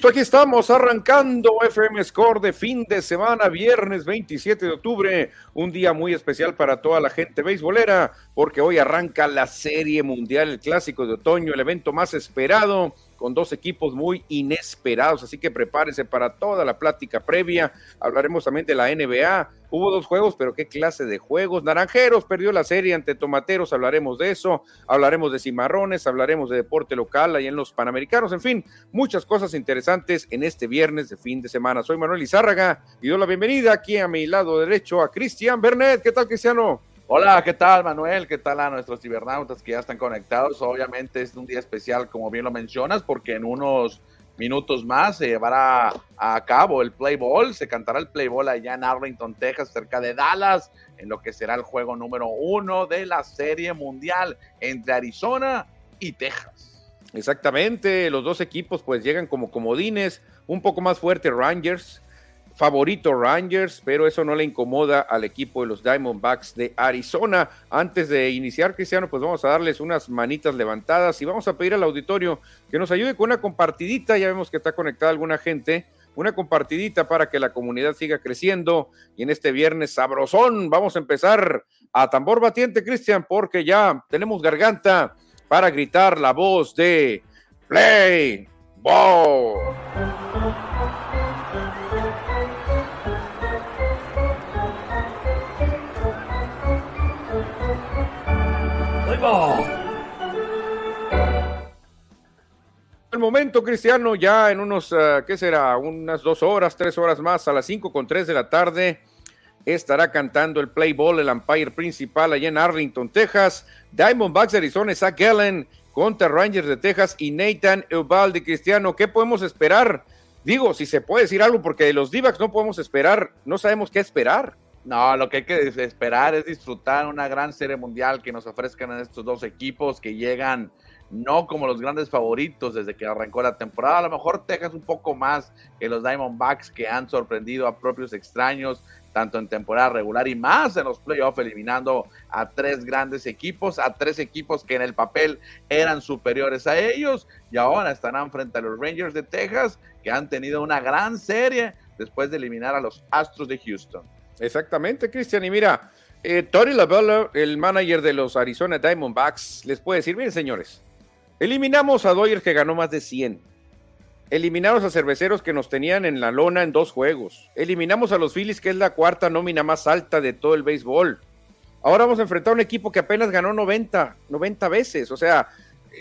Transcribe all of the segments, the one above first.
Listo, aquí estamos arrancando FM Score de fin de semana, viernes 27 de octubre, un día muy especial para toda la gente beisbolera, porque hoy arranca la Serie Mundial, el Clásico de Otoño, el evento más esperado con dos equipos muy inesperados, así que prepárese para toda la plática previa. Hablaremos también de la NBA. Hubo dos juegos, pero qué clase de juegos. Naranjeros perdió la serie ante Tomateros, hablaremos de eso. Hablaremos de cimarrones, hablaremos de deporte local ahí en los Panamericanos. En fin, muchas cosas interesantes en este viernes de fin de semana. Soy Manuel Izárraga y doy la bienvenida aquí a mi lado derecho a Cristian Bernet. ¿Qué tal, Cristiano? Hola, ¿qué tal Manuel? ¿Qué tal a nuestros cibernautas que ya están conectados? Obviamente es un día especial, como bien lo mencionas, porque en unos minutos más se llevará a cabo el Play Ball, se cantará el Play Ball allá en Arlington, Texas, cerca de Dallas, en lo que será el juego número uno de la Serie Mundial entre Arizona y Texas. Exactamente, los dos equipos pues llegan como comodines, un poco más fuerte Rangers, favorito Rangers, pero eso no le incomoda al equipo de los Diamondbacks de Arizona. Antes de iniciar, Cristiano, pues vamos a darles unas manitas levantadas y vamos a pedir al auditorio que nos ayude con una compartidita. Ya vemos que está conectada alguna gente. Una compartidita para que la comunidad siga creciendo. Y en este viernes sabrosón vamos a empezar a tambor batiente, Cristian, porque ya tenemos garganta para gritar la voz de Play Ball. El momento, Cristiano, ya en unos, uh, ¿qué será? Unas dos horas, tres horas más, a las cinco con tres de la tarde, estará cantando el play ball, el umpire principal allá en Arlington, Texas. Diamondbacks de Arizona, Zach Gallen contra Rangers de Texas y Nathan Evaldi, Cristiano. ¿Qué podemos esperar? Digo, si se puede decir algo, porque de los d no podemos esperar, no sabemos qué esperar. No, lo que hay que esperar es disfrutar una gran serie mundial que nos ofrezcan estos dos equipos que llegan no como los grandes favoritos desde que arrancó la temporada. A lo mejor Texas un poco más que los Diamondbacks que han sorprendido a propios extraños, tanto en temporada regular y más en los playoffs, eliminando a tres grandes equipos, a tres equipos que en el papel eran superiores a ellos y ahora estarán frente a los Rangers de Texas que han tenido una gran serie después de eliminar a los Astros de Houston. Exactamente, Cristian. Y mira, eh, Tori Lavella, el manager de los Arizona Diamondbacks, les puede decir, miren señores, eliminamos a Doyer que ganó más de 100. Eliminamos a cerveceros que nos tenían en la lona en dos juegos. Eliminamos a los Phillies, que es la cuarta nómina más alta de todo el béisbol. Ahora vamos a enfrentar a un equipo que apenas ganó 90, 90 veces. O sea,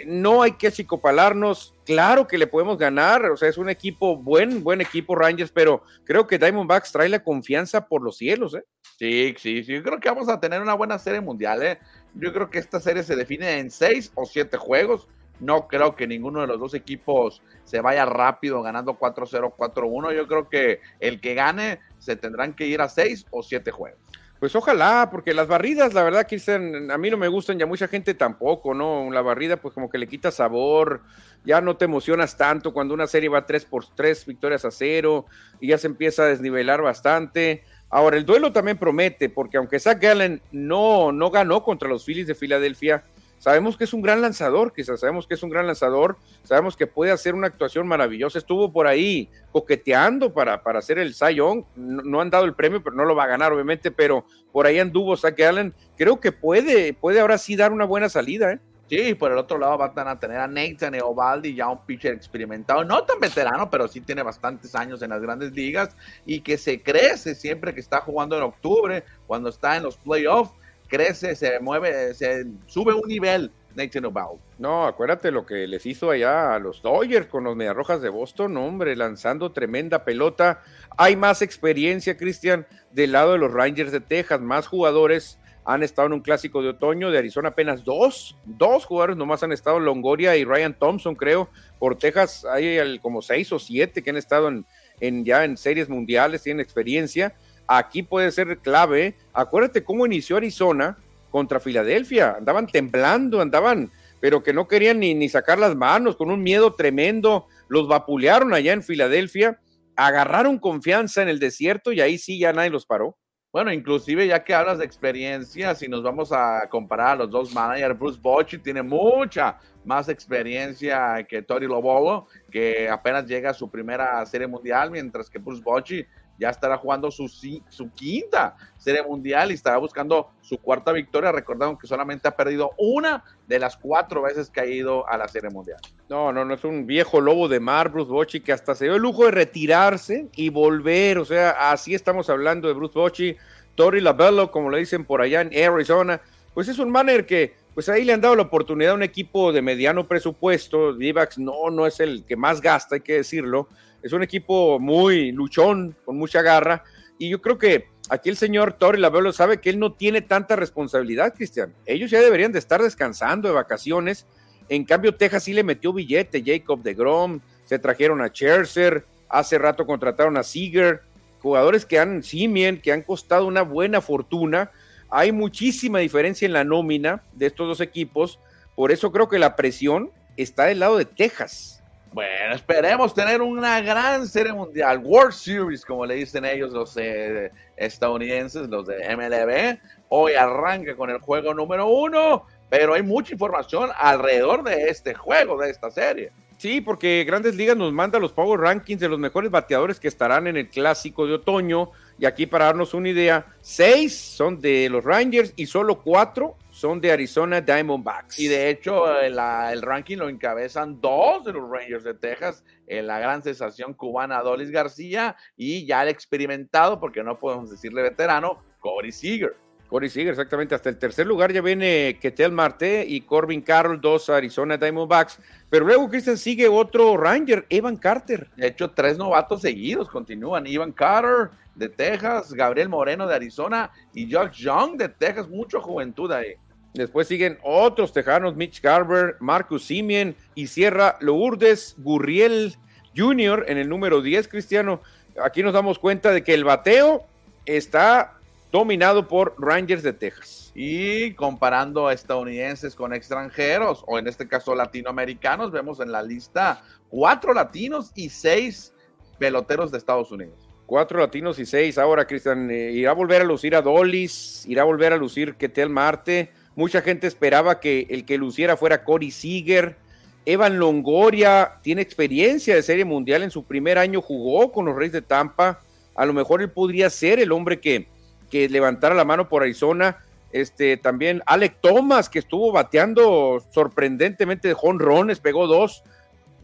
no hay que achicopalarnos. Claro que le podemos ganar, o sea, es un equipo buen, buen equipo Rangers, pero creo que Diamondbacks trae la confianza por los cielos, ¿eh? Sí, sí, sí, yo creo que vamos a tener una buena serie mundial, ¿eh? Yo creo que esta serie se define en seis o siete juegos. No creo que ninguno de los dos equipos se vaya rápido ganando 4-0, 4-1. Yo creo que el que gane se tendrán que ir a seis o siete juegos. Pues ojalá, porque las barridas, la verdad, a mí no me gustan, ya mucha gente tampoco, ¿no? La barrida, pues como que le quita sabor, ya no te emocionas tanto cuando una serie va 3 por 3 victorias a cero y ya se empieza a desnivelar bastante. Ahora, el duelo también promete, porque aunque Zach Gallen no, no ganó contra los Phillies de Filadelfia, Sabemos que es un gran lanzador, quizás sabemos que es un gran lanzador, sabemos que puede hacer una actuación maravillosa. Estuvo por ahí coqueteando para, para hacer el Young. No, han dado el premio, pero no lo va a ganar, obviamente. Pero por ahí anduvo Zach Allen. Creo que puede, puede ahora sí dar una buena salida, ¿eh? Sí, por el otro lado van a tener a Nathan Eovaldi, ya un pitcher experimentado, no tan veterano, pero sí tiene bastantes años en las grandes ligas y que se crece siempre que está jugando en octubre, cuando está en los playoffs crece, se mueve, se sube un nivel Nathan. No, acuérdate lo que les hizo allá a los Dodgers con los Mediarrojas de Boston, hombre, lanzando tremenda pelota. Hay más experiencia, Cristian, del lado de los Rangers de Texas, más jugadores han estado en un clásico de otoño de Arizona, apenas dos, dos jugadores nomás han estado, Longoria y Ryan Thompson, creo. Por Texas hay como seis o siete que han estado en, en ya en series mundiales, tienen experiencia aquí puede ser clave. Acuérdate cómo inició Arizona contra Filadelfia. Andaban temblando, andaban, pero que no querían ni, ni sacar las manos, con un miedo tremendo. Los vapulearon allá en Filadelfia, agarraron confianza en el desierto y ahí sí ya nadie los paró. Bueno, inclusive ya que hablas de experiencia, si nos vamos a comparar a los dos managers, Bruce Bochy tiene mucha más experiencia que Tori Lobolo, que apenas llega a su primera serie mundial, mientras que Bruce Bochy ya estará jugando su, su quinta serie mundial y estará buscando su cuarta victoria. Recordamos que solamente ha perdido una de las cuatro veces que ha ido a la serie mundial. No, no, no es un viejo lobo de mar, Bruce Bochy, que hasta se dio el lujo de retirarse y volver. O sea, así estamos hablando de Bruce Bochy, Tori Labello, como le dicen por allá en Arizona. Pues es un manager que, pues ahí le han dado la oportunidad a un equipo de mediano presupuesto. Divax no, no es el que más gasta, hay que decirlo es un equipo muy luchón, con mucha garra, y yo creo que aquí el señor Torre Lavelo sabe que él no tiene tanta responsabilidad, Cristian. Ellos ya deberían de estar descansando de vacaciones. En cambio, Texas sí le metió billete, Jacob de Grom, se trajeron a Scherzer, hace rato contrataron a Seager, jugadores que han, Simien, que han costado una buena fortuna. Hay muchísima diferencia en la nómina de estos dos equipos, por eso creo que la presión está del lado de Texas. Bueno, esperemos tener una gran serie mundial, World Series, como le dicen ellos los eh, estadounidenses, los de MLB. Hoy arranca con el juego número uno, pero hay mucha información alrededor de este juego, de esta serie. Sí, porque Grandes Ligas nos manda los Power Rankings de los mejores bateadores que estarán en el clásico de otoño. Y aquí para darnos una idea, seis son de los Rangers y solo cuatro son de Arizona Diamondbacks. Y de hecho, el, el ranking lo encabezan dos de los Rangers de Texas, en la gran sensación cubana Dolis García y ya el experimentado, porque no podemos decirle veterano, Corey Seager. Corey Seager, exactamente. Hasta el tercer lugar ya viene Ketel Marte y Corbin Carroll, dos Arizona Diamondbacks. Pero luego, Christian, sigue otro Ranger, Evan Carter. De hecho, tres novatos seguidos continúan. Evan Carter de Texas, Gabriel Moreno de Arizona y Josh Young de Texas. Mucha juventud ahí. Después siguen otros tejanos, Mitch Garber, Marcus Simien y Sierra Lourdes Gurriel Jr. en el número 10, Cristiano. Aquí nos damos cuenta de que el bateo está dominado por Rangers de Texas. Y comparando a estadounidenses con extranjeros, o en este caso latinoamericanos, vemos en la lista cuatro latinos y seis peloteros de Estados Unidos. Cuatro latinos y seis. Ahora, Cristian, eh, irá a volver a lucir a Dolis, irá a volver a lucir Ketel Marte. Mucha gente esperaba que el que luciera fuera Cory Seager. Evan Longoria tiene experiencia de Serie Mundial. En su primer año jugó con los Reyes de Tampa. A lo mejor él podría ser el hombre que, que levantara la mano por Arizona. Este, también Alec Thomas, que estuvo bateando sorprendentemente de jonrones, pegó dos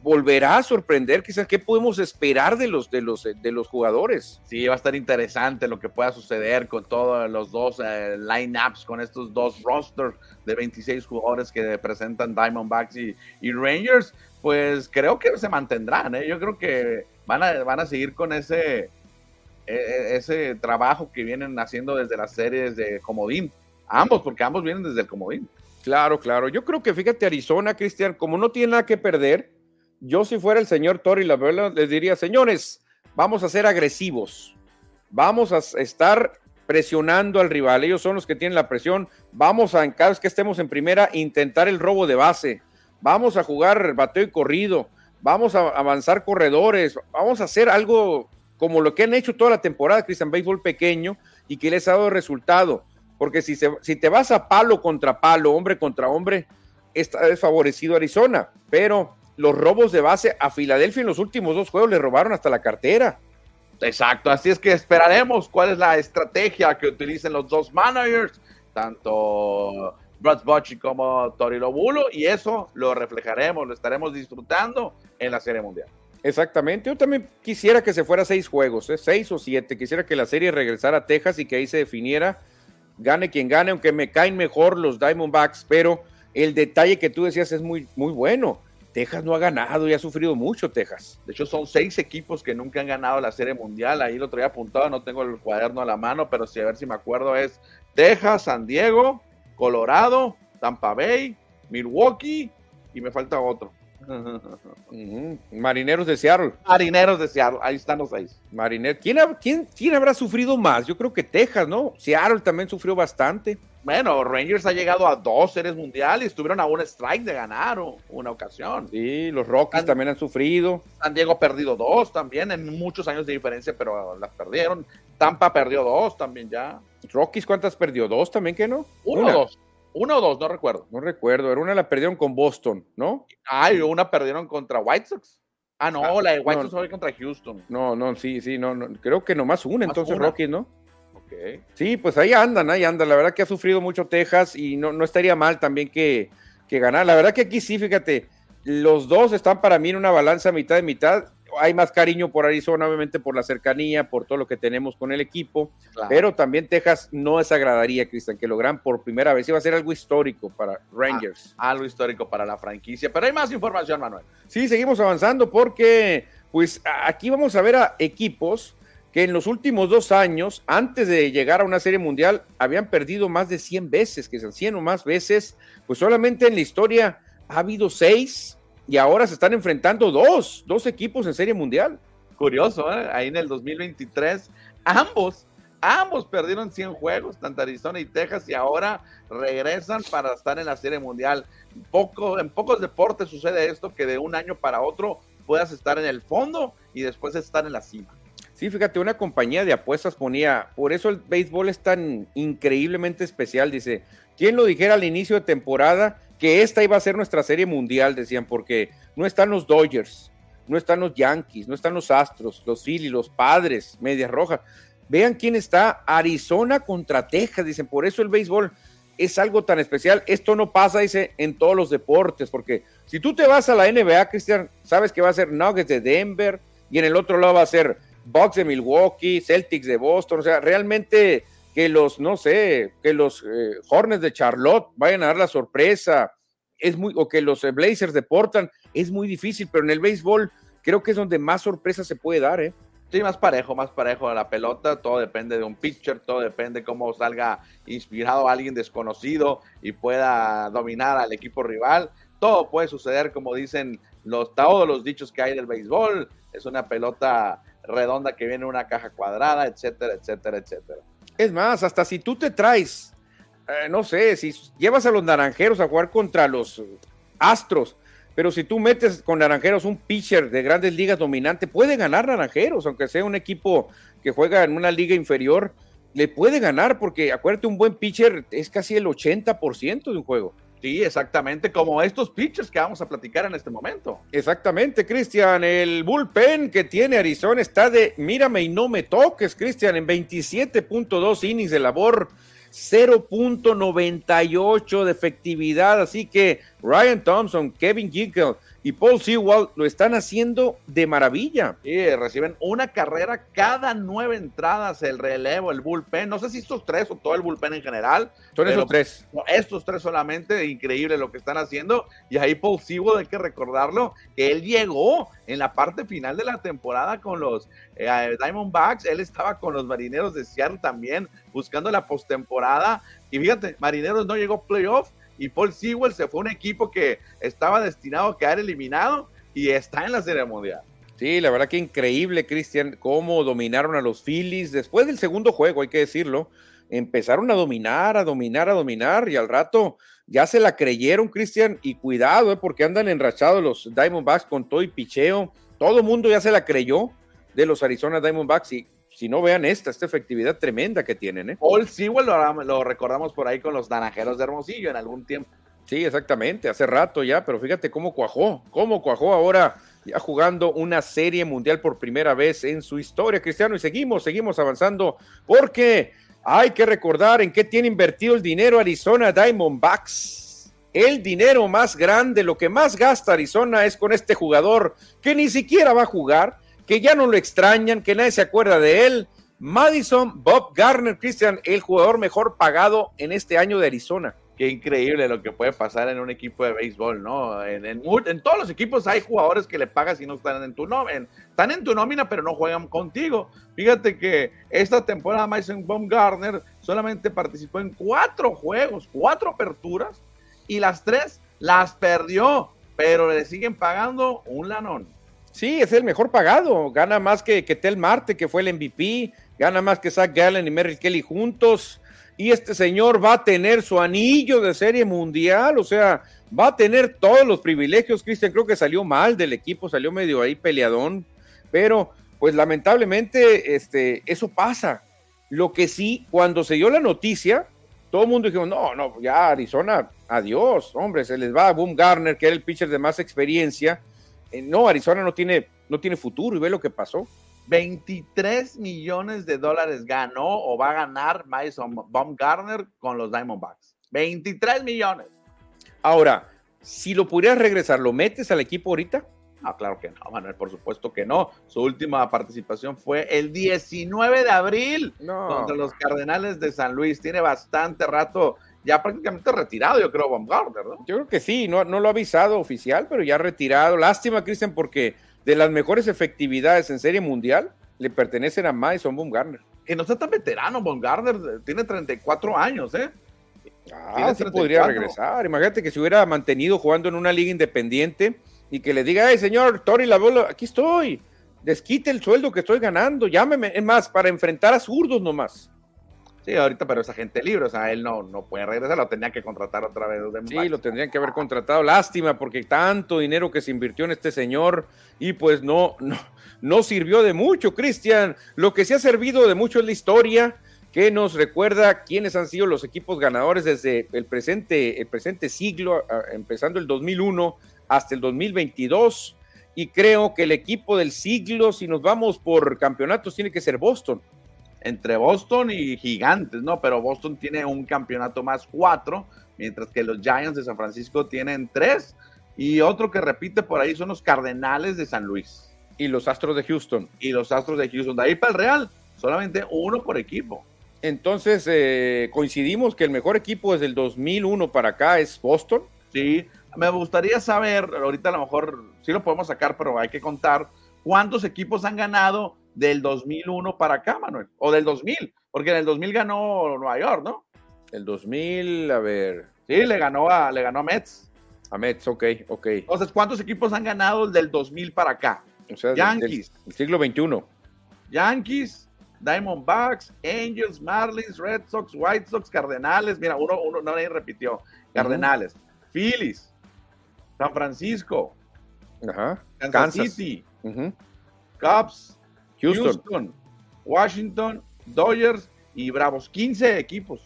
volverá a sorprender, quizás qué podemos esperar de los de los de los jugadores. Sí, va a estar interesante lo que pueda suceder con todos los dos eh, lineups, con estos dos rosters de 26 jugadores que presentan Diamondbacks y, y Rangers, pues creo que se mantendrán, ¿eh? yo creo que van a, van a seguir con ese e, e, ese trabajo que vienen haciendo desde las series de Comodín, ambos, porque ambos vienen desde el Comodín. Claro, claro. Yo creo que fíjate, Arizona, Cristian, como no tiene nada que perder, yo si fuera el señor Tori verdad les diría, señores, vamos a ser agresivos, vamos a estar presionando al rival, ellos son los que tienen la presión, vamos a, cada vez que estemos en primera, intentar el robo de base, vamos a jugar bateo y corrido, vamos a avanzar corredores, vamos a hacer algo como lo que han hecho toda la temporada, Cristian Béisbol pequeño, y que les ha dado resultado, porque si, si te vas a palo contra palo, hombre contra hombre, está desfavorecido Arizona, pero los robos de base a Filadelfia en los últimos dos juegos le robaron hasta la cartera. Exacto, así es que esperaremos cuál es la estrategia que utilicen los dos managers, tanto Brad Bochy como Tori Lobulo, y eso lo reflejaremos, lo estaremos disfrutando en la Serie Mundial. Exactamente, yo también quisiera que se fuera seis juegos, ¿eh? seis o siete, quisiera que la serie regresara a Texas y que ahí se definiera, gane quien gane, aunque me caen mejor los Diamondbacks, pero el detalle que tú decías es muy, muy bueno Texas no ha ganado y ha sufrido mucho Texas. De hecho, son seis equipos que nunca han ganado la Serie Mundial. Ahí lo traía apuntado, no tengo el cuaderno a la mano, pero sí, a ver si me acuerdo, es Texas, San Diego, Colorado, Tampa Bay, Milwaukee y me falta otro. Marineros de Seattle. Marineros de Seattle, ahí están los seis. Marineros. ¿Quién, quién, quién habrá sufrido más? Yo creo que Texas, ¿no? Seattle también sufrió bastante. Bueno, Rangers ha llegado a dos series mundiales, estuvieron a un strike de ganar una ocasión. Sí, los Rockies también han sufrido. San Diego ha perdido dos también, en muchos años de diferencia, pero las perdieron. Tampa perdió dos también ya. Rockies, ¿cuántas perdió? ¿Dos también que no? Uno o dos. Uno o dos, no recuerdo. No recuerdo. Era una la perdieron con Boston, ¿no? Ah, y una perdieron contra White Sox. Ah, no, ah, la de White Sox fue contra Houston. No, no, sí, sí, no, no. Creo que nomás una, entonces Rockies, ¿no? Okay. Sí, pues ahí andan, ahí andan. La verdad que ha sufrido mucho Texas y no, no estaría mal también que, que ganar. La verdad que aquí sí, fíjate, los dos están para mí en una balanza mitad de mitad hay más cariño por Arizona, obviamente por la cercanía, por todo lo que tenemos con el equipo, pero también Texas no desagradaría, Cristian, que logran por primera vez. Iba a ser algo histórico para Rangers. Ah, algo histórico para la franquicia, pero hay más información, Manuel. Sí, seguimos avanzando porque, pues, aquí vamos a ver a equipos que en los últimos dos años, antes de llegar a una serie mundial, habían perdido más de 100 veces, que son 100 o más veces, pues solamente en la historia ha habido seis y ahora se están enfrentando dos, dos equipos en Serie Mundial. Curioso, ¿eh? ahí en el 2023, ambos, ambos perdieron 100 juegos, tanto Arizona y Texas, y ahora regresan para estar en la Serie Mundial. Poco, en pocos deportes sucede esto, que de un año para otro puedas estar en el fondo y después estar en la cima. Sí, fíjate, una compañía de apuestas ponía, por eso el béisbol es tan increíblemente especial, dice, ¿quién lo dijera al inicio de temporada? Que esta iba a ser nuestra serie mundial, decían, porque no están los Dodgers, no están los Yankees, no están los Astros, los Phillies, los Padres, Medias Rojas. Vean quién está, Arizona contra Texas, dicen, por eso el béisbol es algo tan especial. Esto no pasa, dice, en todos los deportes, porque si tú te vas a la NBA, Cristian, sabes que va a ser Nuggets de Denver y en el otro lado va a ser Bucks de Milwaukee, Celtics de Boston, o sea, realmente que los, no sé, que los eh, Hornets de Charlotte vayan a dar la sorpresa, es muy, o que los eh, Blazers de Portland, es muy difícil, pero en el béisbol creo que es donde más sorpresa se puede dar, ¿eh? Sí, más parejo, más parejo la pelota, todo depende de un pitcher, todo depende cómo salga inspirado alguien desconocido y pueda dominar al equipo rival. Todo puede suceder, como dicen todos los dichos que hay del béisbol. Es una pelota redonda que viene en una caja cuadrada, etcétera, etcétera, etcétera. Es más, hasta si tú te traes, eh, no sé, si llevas a los naranjeros a jugar contra los astros, pero si tú metes con naranjeros un pitcher de grandes ligas dominante, puede ganar naranjeros, aunque sea un equipo que juega en una liga inferior, le puede ganar, porque acuérdate, un buen pitcher es casi el 80% de un juego. Sí, exactamente, como estos pitchers que vamos a platicar en este momento. Exactamente, Cristian. El bullpen que tiene Arizona está de mírame y no me toques, Cristian, en 27.2 innings de labor, 0.98 de efectividad. Así que Ryan Thompson, Kevin Gickel y Paul Sewell lo están haciendo de maravilla. Sí, reciben una carrera cada nueve entradas, el relevo, el bullpen. No sé si estos tres o todo el bullpen en general. Son esos tres. estos tres solamente, increíble lo que están haciendo. Y ahí Paul Sewell, hay que recordarlo, que él llegó en la parte final de la temporada con los eh, Diamondbacks. Él estaba con los Marineros de Seattle también, buscando la postemporada. Y fíjate, Marineros no llegó playoff y Paul Sewell se fue un equipo que estaba destinado a quedar eliminado y está en la Serie Mundial. Sí, la verdad que increíble, Cristian, cómo dominaron a los Phillies. Después del segundo juego, hay que decirlo, empezaron a dominar, a dominar, a dominar y al rato ya se la creyeron, Cristian. Y cuidado, eh, porque andan enrachados los Diamondbacks con todo y picheo. Todo mundo ya se la creyó de los Arizona Diamondbacks y si no vean esta, esta efectividad tremenda que tienen. ¿eh? Paul Sewell lo, lo recordamos por ahí con los naranjeros de Hermosillo en algún tiempo. Sí, exactamente, hace rato ya, pero fíjate cómo cuajó, cómo cuajó ahora ya jugando una serie mundial por primera vez en su historia, Cristiano, y seguimos, seguimos avanzando, porque hay que recordar en qué tiene invertido el dinero Arizona Diamondbacks. El dinero más grande, lo que más gasta Arizona es con este jugador que ni siquiera va a jugar, que ya no lo extrañan, que nadie se acuerda de él. Madison Bob Garner, Christian, el jugador mejor pagado en este año de Arizona. Qué increíble lo que puede pasar en un equipo de béisbol, ¿no? En, todos los equipos hay jugadores que le pagas y no están en tu nómina. Están en tu nómina, pero no juegan contigo. Fíjate que esta temporada Madison Bob Garner solamente participó en cuatro juegos, cuatro aperturas, y las tres las perdió, pero le siguen pagando un lanón. Sí, es el mejor pagado. Gana más que, que Tel Marte, que fue el MVP. Gana más que Zach Gallen y Merrill Kelly juntos. Y este señor va a tener su anillo de serie mundial. O sea, va a tener todos los privilegios. Cristian creo que salió mal del equipo, salió medio ahí peleadón. Pero pues lamentablemente este, eso pasa. Lo que sí, cuando se dio la noticia, todo el mundo dijo, no, no, ya Arizona, adiós, hombre, se les va a Boom Garner, que era el pitcher de más experiencia. Eh, no, Arizona no tiene, no tiene futuro y ve lo que pasó. 23 millones de dólares ganó o va a ganar Mason Baumgartner con los Diamondbacks. 23 millones. Ahora, si lo pudieras regresar, ¿lo metes al equipo ahorita? No, claro que no, Manuel, por supuesto que no. Su última participación fue el 19 de abril contra los Cardenales de San Luis. Tiene bastante rato, ya prácticamente retirado, yo creo, Baumgartner, ¿no? Yo creo que sí, no, no lo ha avisado oficial, pero ya retirado. Lástima, Cristian, porque de las mejores efectividades en Serie Mundial le pertenecen a Madison Baumgartner. Que no está tan veterano, Baumgartner tiene 34 años, ¿eh? Ah, sí podría regresar. Imagínate que se hubiera mantenido jugando en una liga independiente y que le diga, hey, señor Tony la bola, aquí estoy, desquite el sueldo que estoy ganando, llámeme, es más, para enfrentar a zurdos nomás. Sí, ahorita, pero esa gente libre, o sea, él no, no puede regresar, lo tenía que contratar otra vez. Sí, lo tendrían que haber contratado. Lástima, porque tanto dinero que se invirtió en este señor y pues no, no, no sirvió de mucho, Cristian. Lo que se ha servido de mucho es la historia que nos recuerda quiénes han sido los equipos ganadores desde el presente, el presente siglo, empezando el 2001 hasta el 2022. Y creo que el equipo del siglo, si nos vamos por campeonatos, tiene que ser Boston entre Boston y Gigantes, ¿no? Pero Boston tiene un campeonato más cuatro, mientras que los Giants de San Francisco tienen tres. Y otro que repite por ahí son los Cardenales de San Luis. Y los Astros de Houston. Y los Astros de Houston. De ahí para el Real, solamente uno por equipo. Entonces, eh, coincidimos que el mejor equipo desde el 2001 para acá es Boston. Sí, me gustaría saber, ahorita a lo mejor sí lo podemos sacar, pero hay que contar cuántos equipos han ganado del 2001 para acá, Manuel, o del 2000, porque en el 2000 ganó Nueva York, ¿no? El 2000, a ver. Sí, le ganó a, le ganó a Mets. A Mets, ok, ok. Entonces, ¿cuántos equipos han ganado del 2000 para acá? O sea, Yankees. Del, siglo XXI. Yankees, Diamondbacks, Angels, Marlins, Red Sox, White Sox, Cardenales. Mira, uno, uno no nadie repitió. Cardenales, Phillies, San Francisco, Ajá. Kansas, City, Cubs, Houston. Washington, Dodgers y Bravos. 15 equipos.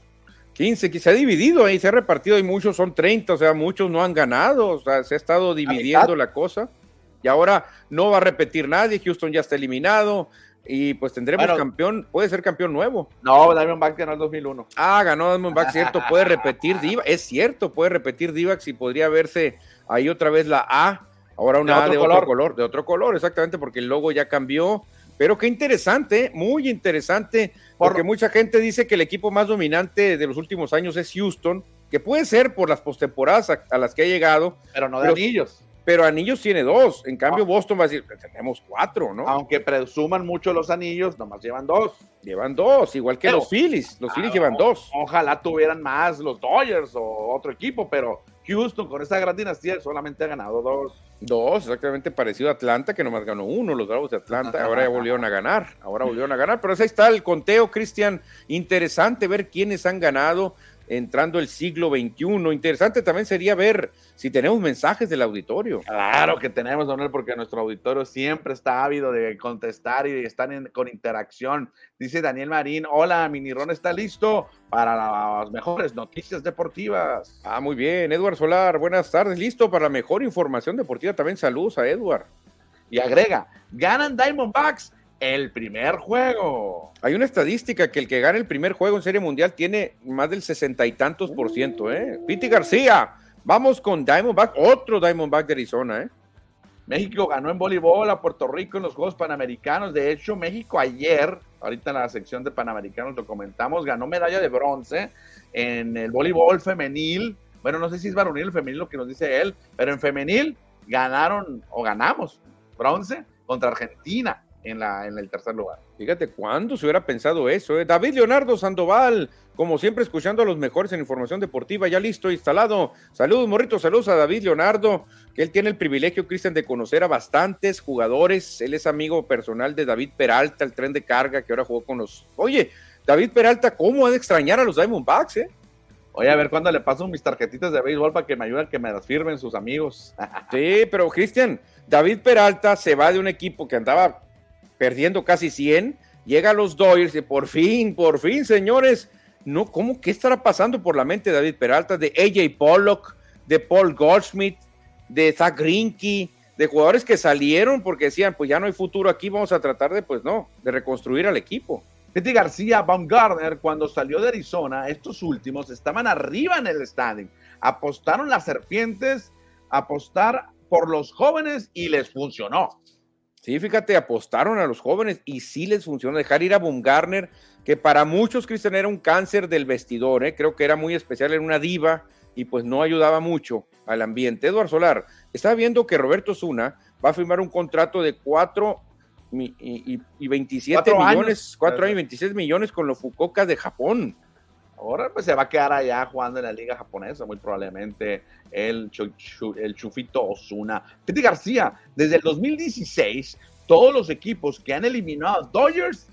15, que se ha dividido ahí, se ha repartido y muchos son 30, o sea, muchos no han ganado, o sea, se ha estado dividiendo la cosa. Y ahora no va a repetir nadie, Houston ya está eliminado y pues tendremos campeón, puede ser campeón nuevo. No, Diamondback ganó el 2001. Ah, ganó Diamondback, cierto, puede repetir Diva, es cierto, puede repetir Divax y podría verse ahí otra vez la A, ahora una A de otro color, de otro color, exactamente, porque el logo ya cambió pero qué interesante, muy interesante, porque mucha gente dice que el equipo más dominante de los últimos años es Houston, que puede ser por las postemporadas a, las que ha llegado. Pero no de anillos. Pero anillos tiene dos. En cambio, ah. Boston va a decir, tenemos cuatro, ¿no? Aunque presuman mucho los anillos, nomás llevan dos. Llevan dos, igual que los Phillies. Los Phillies llevan dos. Ojalá tuvieran más los Dodgers o otro equipo, pero Houston con esa gran dinastía solamente ha ganado dos. Dos, exactamente parecido a Atlanta, que nomás ganó uno, los Bravos de Atlanta, ahora ya volvieron a ganar, ahora volvieron a ganar, pero ahí está el conteo, Cristian, interesante ver quiénes han ganado, entrando el siglo XXI. Interesante también sería ver si tenemos mensajes del auditorio. Claro que tenemos, Donel, porque nuestro auditorio siempre está ávido de contestar y de estar con interacción. Dice Daniel Marín, hola, Minirón está listo para las mejores noticias deportivas. Ah, muy bien, Edward Solar, buenas tardes, listo para la mejor información deportiva. También saludos a Edward. Y agrega, ganan Diamondbacks el primer juego. Hay una estadística que el que gana el primer juego en Serie Mundial tiene más del sesenta y tantos por ciento, ¿eh? Piti García, vamos con Diamondback, otro Diamondback de Arizona, ¿eh? México ganó en voleibol a Puerto Rico en los Juegos Panamericanos. De hecho, México ayer, ahorita en la sección de Panamericanos lo comentamos, ganó medalla de bronce en el voleibol femenil. Bueno, no sé si es varonil o femenil lo que nos dice él, pero en femenil ganaron o ganamos bronce contra Argentina en, la, en el tercer lugar. Fíjate, ¿cuándo se hubiera pensado eso? Eh? David Leonardo Sandoval, como siempre, escuchando a los mejores en información deportiva, ya listo, instalado. Saludos, morritos, saludos a David Leonardo, que él tiene el privilegio, Cristian, de conocer a bastantes jugadores. Él es amigo personal de David Peralta, el tren de carga, que ahora jugó con los. Oye, David Peralta, ¿cómo ha de extrañar a los Diamondbacks, eh? Oye, a ver cuándo le paso mis tarjetitas de béisbol para que me ayuden, que me las firmen sus amigos. sí, pero Cristian, David Peralta se va de un equipo que andaba perdiendo casi 100, llega a los Doyers y por fin, por fin, señores, no, ¿cómo qué estará pasando por la mente de David Peralta, de AJ Pollock, de Paul Goldschmidt, de Zach Greinke, de jugadores que salieron porque decían, pues ya no hay futuro aquí, vamos a tratar de, pues no, de reconstruir al equipo. Pete García, Baumgartner, cuando salió de Arizona, estos últimos estaban arriba en el standing. Apostaron las serpientes, apostar por los jóvenes y les funcionó. Sí, fíjate, apostaron a los jóvenes y sí les funcionó. Dejar ir a Baumgartner, que para muchos, Cristian, era un cáncer del vestidor, ¿eh? creo que era muy especial, era una diva y pues no ayudaba mucho al ambiente. Eduardo Solar, estaba viendo que Roberto Zuna va a firmar un contrato de cuatro y, y, 27 millones, 4 años y 26 millones con los Fukuoka de Japón. Ahora pues se va a quedar allá jugando en la liga japonesa, muy probablemente el, el Chufito Osuna. Pete García, desde el 2016, todos los equipos que han eliminado a Dodgers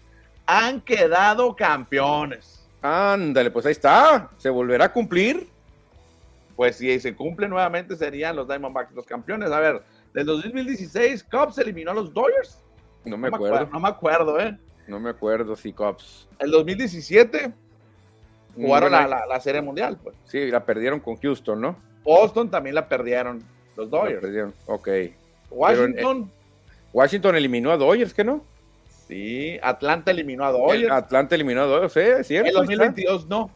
han quedado campeones. Ándale, pues ahí está, se volverá a cumplir. Pues si se cumple nuevamente serían los Diamondbacks los campeones. A ver, del 2016, Cubs eliminó a los Dodgers. No me, acuerdo. No me acuerdo, ¿eh? No me acuerdo si Cubs. El 2017 jugaron la, Serie Mundial, pues. Sí, la perdieron con Houston, ¿no? Boston también la perdieron, los Dodgers. perdieron, ok. Washington. Washington eliminó a Dodgers, ¿qué no? Sí, Atlanta eliminó a Dodgers. Atlanta eliminó a Dodgers, sí, es cierto. El 2022 no,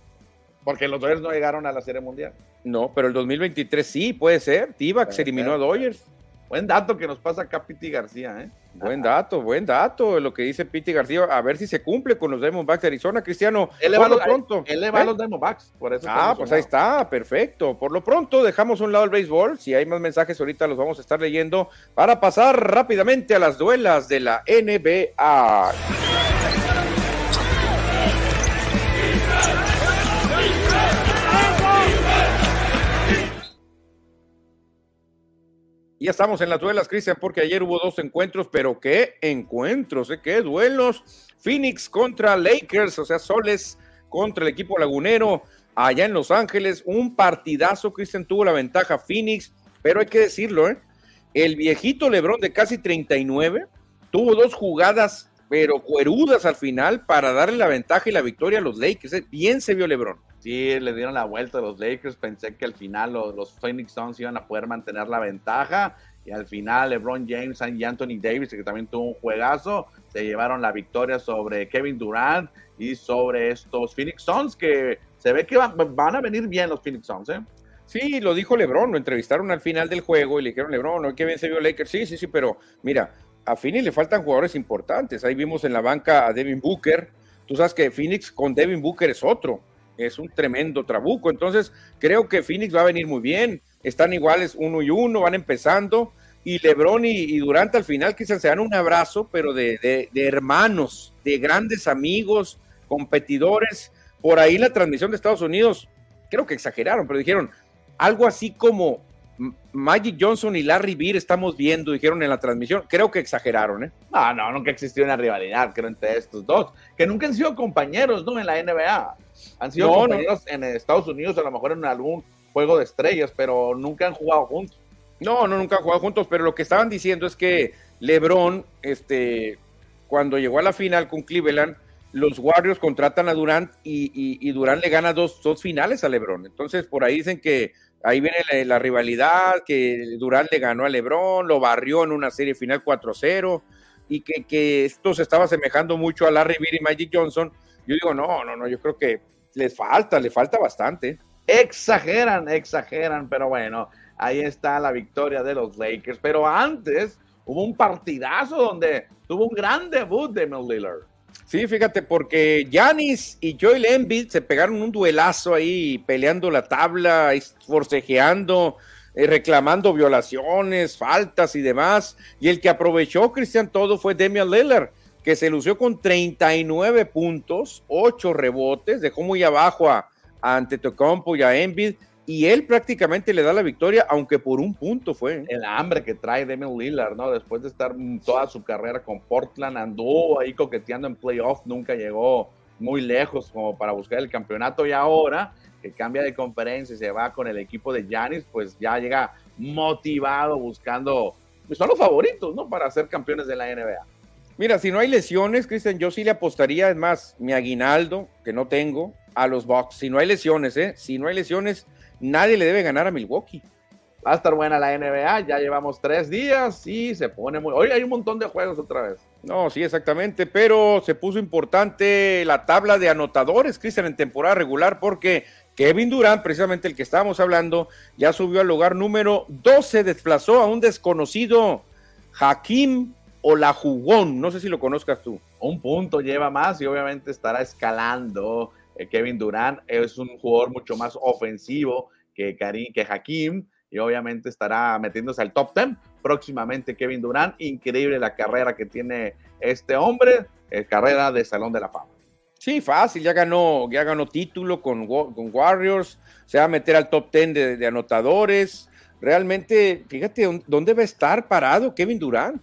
porque los Dodgers no llegaron a la Serie Mundial. No, pero el 2023 sí, puede ser. Tibax eliminó a Dodgers. Buen dato que nos pasa acá Piti García, ¿eh? Buen dato, buen dato, lo que dice Piti García. A ver si se cumple con los Diamondbacks de Arizona, Cristiano. Él le va, pronto. Él le va a ¿Eh? los Diamondbacks, por eso. Ah, pues ahí está, perfecto. Por lo pronto dejamos un lado el béisbol. Si hay más mensajes ahorita los vamos a estar leyendo para pasar rápidamente a las duelas de la NBA. Ya estamos en las duelas, Cristian, porque ayer hubo dos encuentros, pero qué encuentros, ¿eh? qué duelos. Phoenix contra Lakers, o sea, Soles contra el equipo lagunero allá en Los Ángeles. Un partidazo, Cristian tuvo la ventaja Phoenix, pero hay que decirlo, ¿eh? el viejito Lebron de casi 39 tuvo dos jugadas, pero cuerudas al final para darle la ventaja y la victoria a los Lakers. ¿eh? Bien se vio Lebron. Sí, le dieron la vuelta a los Lakers. Pensé que al final los, Phoenix Suns iban a poder mantener la ventaja. Y al final LeBron James y Anthony Davis, que también tuvo un juegazo, se llevaron la victoria sobre Kevin Durant y sobre estos Phoenix Suns, que se ve que van, a venir bien los Phoenix Suns, ¿eh? Sí, lo dijo LeBron, lo entrevistaron al final del juego y le dijeron, LeBron, ¿no? qué bien se vio Lakers. Sí, sí, sí, pero mira, a Phoenix le faltan jugadores importantes. Ahí vimos en la banca a Devin Booker. Tú sabes que Phoenix con Devin Booker es otro es un tremendo trabuco. Entonces, creo que Phoenix va a venir muy bien. Están iguales uno y uno, van empezando. Y Lebron y, Durante al final quizás se dan un abrazo, pero de, hermanos, de grandes amigos, competidores. Por ahí la transmisión de Estados Unidos, creo que exageraron, pero dijeron algo así como Magic Johnson y Larry Beer estamos viendo, dijeron en la transmisión. Creo que exageraron, ¿eh? No, no, nunca existió una rivalidad, creo, entre estos dos. Que nunca han sido compañeros, ¿no? En la NBA. Han sido compañeros en Estados Unidos, a lo mejor en algún juego de estrellas, pero nunca han jugado juntos. No, no, nunca han jugado juntos, pero lo que estaban diciendo es que LeBron, este, cuando llegó a la final con Cleveland, los Warriors contratan a Durant y, Durant le gana dos, dos finales a LeBron. Entonces, por ahí dicen que ahí viene la, rivalidad, que Durant le ganó a LeBron, lo barrió en una serie final 4-0 y que, que, esto se estaba asemejando mucho a Larry Bird y Magic Johnson. Yo digo, no, no, no, yo creo que les falta, le falta bastante. Exageran, exageran, pero bueno, ahí está la victoria de los Lakers. Pero antes hubo un partidazo donde tuvo un gran debut de Mel Lillard. Sí, fíjate, porque Yanis y Joel Embiid se pegaron un duelazo ahí, peleando la tabla, forcejeando, eh, reclamando violaciones, faltas y demás. Y el que aprovechó, Cristian, todo fue Damian Lillard, que se lució con 39 puntos, 8 rebotes, dejó muy abajo a, a Antetokounmpo y a Embiid y él prácticamente le da la victoria, aunque por un punto fue. El hambre que trae Damian Lillard, ¿no? Después de estar toda su carrera con Portland, anduvo ahí coqueteando en playoff, nunca llegó muy lejos como para buscar el campeonato y ahora que cambia de conferencia y se va con el equipo de Giannis, pues ya llega motivado buscando, pues son los favoritos, ¿no? Para ser campeones de la NBA. Mira, si no hay lesiones, Cristian, yo sí le apostaría, es más, mi aguinaldo, que no tengo, a los Bucks. Si no hay lesiones, ¿eh? Si no hay lesiones, nadie le debe ganar a Milwaukee. Va a estar buena la NBA, ya llevamos tres días y se pone muy... Hoy hay un montón de juegos otra vez. No, sí, exactamente, pero se puso importante la tabla de anotadores, Cristian, en temporada regular, porque Kevin Durant, precisamente el que estábamos hablando, ya subió al lugar número 12, desplazó a un desconocido Hakim Olajugón, no sé si lo conozcas tú. Un punto lleva más y obviamente estará escalando. Eh, Kevin Durant es un jugador mucho más ofensivo que, Karim, que Hakim y obviamente estará metiéndose al top 10 próximamente Kevin Durant. Increíble la carrera que tiene este hombre, eh, carrera de Salón de la Fama. Sí, fácil, ya ganó, ya ganó título con, con Warriors, se va a meter al top 10 de, anotadores. Realmente, fíjate dónde va a estar parado Kevin Durant.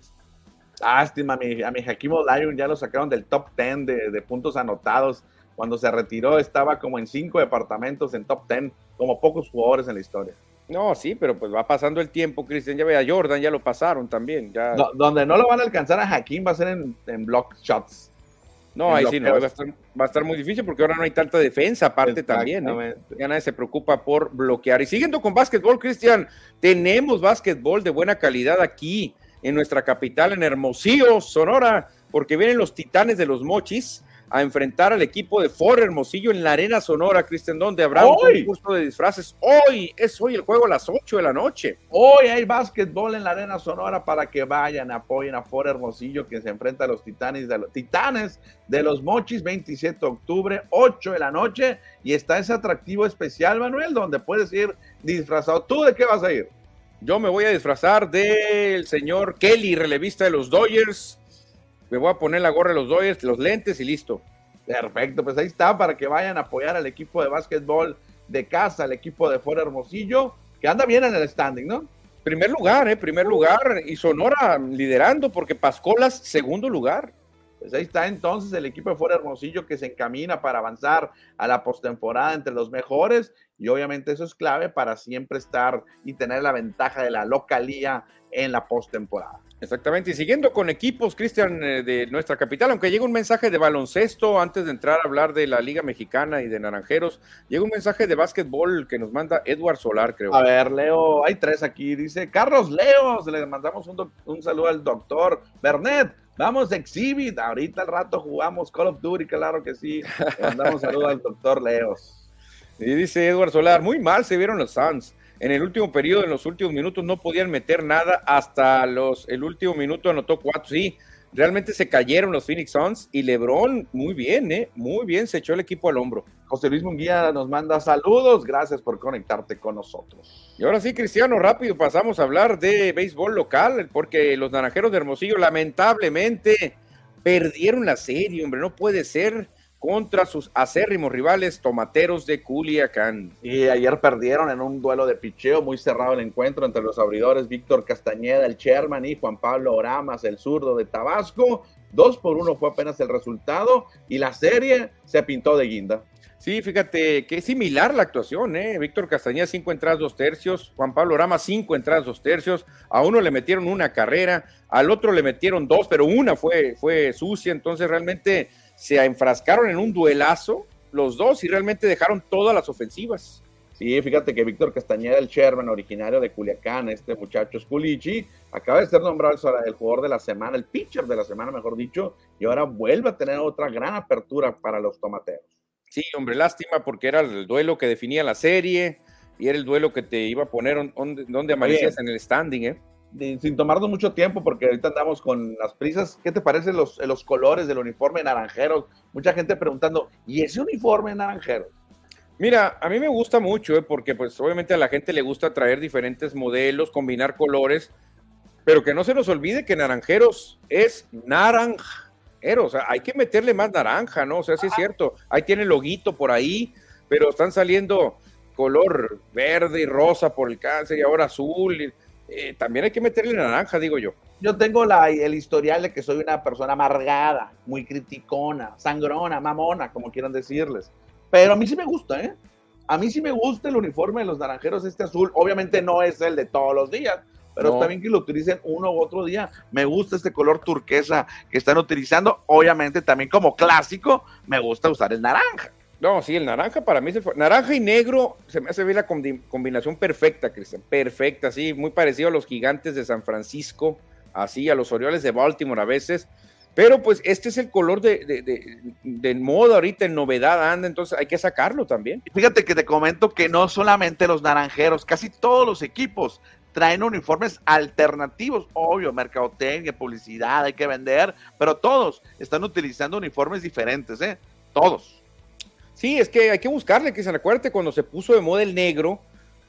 Lástima, a mi, a mi Hakim Olajuwon ya lo sacaron del top 10 de, de puntos anotados. Cuando se retiró estaba como en cinco departamentos en top 10, como pocos jugadores en la historia. No, sí, pero pues va pasando el tiempo, Cristian. Ya ve a Jordan, ya lo pasaron también. Ya... donde no lo van a alcanzar a Hakim va a ser en, en block shots. No, ahí sí no, va a, estar, muy difícil porque ahora no hay tanta defensa, aparte también. ¿eh? Ya nadie se preocupa por bloquear. Y siguiendo con básquetbol, Cristian, tenemos básquetbol de buena calidad aquí en nuestra capital, en Hermosillo, Sonora, porque vienen los titanes de los mochis a enfrentar al equipo de Ford Hermosillo en la Arena Sonora, Cristian, donde habrá un concurso de disfraces. Hoy es hoy el juego a las 8 de la noche. Hoy hay básquetbol en la Arena Sonora para que vayan, apoyen a Ford Hermosillo que se enfrenta a los Titanes de los, titanes de los Mochis, 27 de octubre, 8 de la noche. Y está ese atractivo especial, Manuel, donde puedes ir disfrazado. ¿Tú de qué vas a ir? Yo me voy a disfrazar del señor Kelly, relevista de los Dodgers me voy a poner la gorra de los Dodgers, los lentes y listo. Perfecto, pues ahí está para que vayan a apoyar al equipo de básquetbol de casa, al equipo de Fuera Hermosillo, que anda bien en el standing, ¿no? Primer lugar, ¿eh? Primer lugar. Y Sonora liderando porque Pascolas, segundo lugar. Pues ahí está entonces el equipo de Fuera Hermosillo que se encamina para avanzar a la postemporada entre los mejores y obviamente eso es clave para siempre estar y tener la ventaja de la localía en la postemporada. Exactamente, y siguiendo con equipos, Cristian, eh, de nuestra capital, aunque llega un mensaje de baloncesto antes de entrar a hablar de la Liga Mexicana y de Naranjeros, llega un mensaje de básquetbol que nos manda Edward Solar, creo. A ver, Leo, hay tres aquí, dice Carlos Leo, le mandamos un, un saludo al doctor Bernet, vamos Exhibit, ahorita al rato jugamos Call of Duty, claro que sí, le mandamos saludo al doctor Leo. Y dice Edward Solar, muy mal se vieron los Suns en el último periodo, en los últimos minutos, no podían meter nada. Hasta los, el último minuto anotó cuatro. Sí, realmente se cayeron los Phoenix Suns y LeBron, muy bien, ¿eh? Muy bien, se echó el equipo al hombro. José Luis Munguía nos manda saludos. Gracias por conectarte con nosotros. Y ahora sí, Cristiano, rápido pasamos a hablar de béisbol local, porque los naranjeros de Hermosillo lamentablemente perdieron la serie, hombre, no puede ser contra sus acérrimos rivales tomateros de Culiacán. Y ayer perdieron en un duelo de picheo muy cerrado el encuentro entre los abridores Víctor Castañeda, el chairman, y Juan Pablo Oramas, el zurdo de Tabasco. Dos por uno fue apenas el resultado y la serie se pintó de guinda. Sí, fíjate que es similar la actuación, ¿eh? Víctor Castañeda, cinco entradas, dos tercios. Juan Pablo Oramas, cinco entradas, dos tercios. A uno le metieron una carrera, al otro le metieron dos, pero una fue, fue sucia. Entonces, realmente se enfrascaron en un duelazo los dos y realmente dejaron todas las ofensivas. Sí, fíjate que Víctor Castañeda, el Sherman, originario de Culiacán, este muchacho Sculichi, acaba de ser nombrado el jugador de la semana, el pitcher de la semana, mejor dicho, y ahora vuelve a tener otra gran apertura para los tomateros. Sí, hombre, lástima porque era el duelo que definía la serie y era el duelo que te iba a poner donde, donde amanecías en el standing, ¿eh? Sin tomarnos mucho tiempo, porque ahorita andamos con las prisas. ¿Qué te parecen los, los colores del uniforme naranjeros? Mucha gente preguntando, ¿y ese uniforme naranjero? Mira, a mí me gusta mucho, ¿eh? porque pues obviamente a la gente le gusta traer diferentes modelos, combinar colores, pero que no se nos olvide que naranjeros es naranjero, o sea, hay que meterle más naranja, ¿no? O sea, sí es cierto, ahí tiene el loguito por ahí, pero están saliendo color verde y rosa por el cáncer y ahora azul. Eh, también hay que meterle naranja, digo yo. Yo tengo la, el historial de que soy una persona amargada, muy criticona, sangrona, mamona, como quieran decirles. Pero a mí sí me gusta, ¿eh? A mí sí me gusta el uniforme de los naranjeros, este azul. Obviamente no es el de todos los días, pero también que lo utilicen uno u otro día. Me gusta este color turquesa que están utilizando. Obviamente también como clásico me gusta usar el naranja. No, sí, el naranja para mí es el naranja y negro se me hace bien la combinación perfecta, Cristian, perfecta, sí, muy parecido a los gigantes de San Francisco, así a los Orioles de Baltimore a veces, pero pues este es el color de, de, moda ahorita, en novedad anda, entonces hay que sacarlo también. Fíjate que te comento que no solamente los naranjeros, casi todos los equipos traen uniformes alternativos, obvio, mercadotecnia, publicidad, hay que vender, pero todos están utilizando uniformes diferentes, ¿eh? Todos. Sí, es que hay que buscarle, que se acuerde cuando se puso de moda el negro,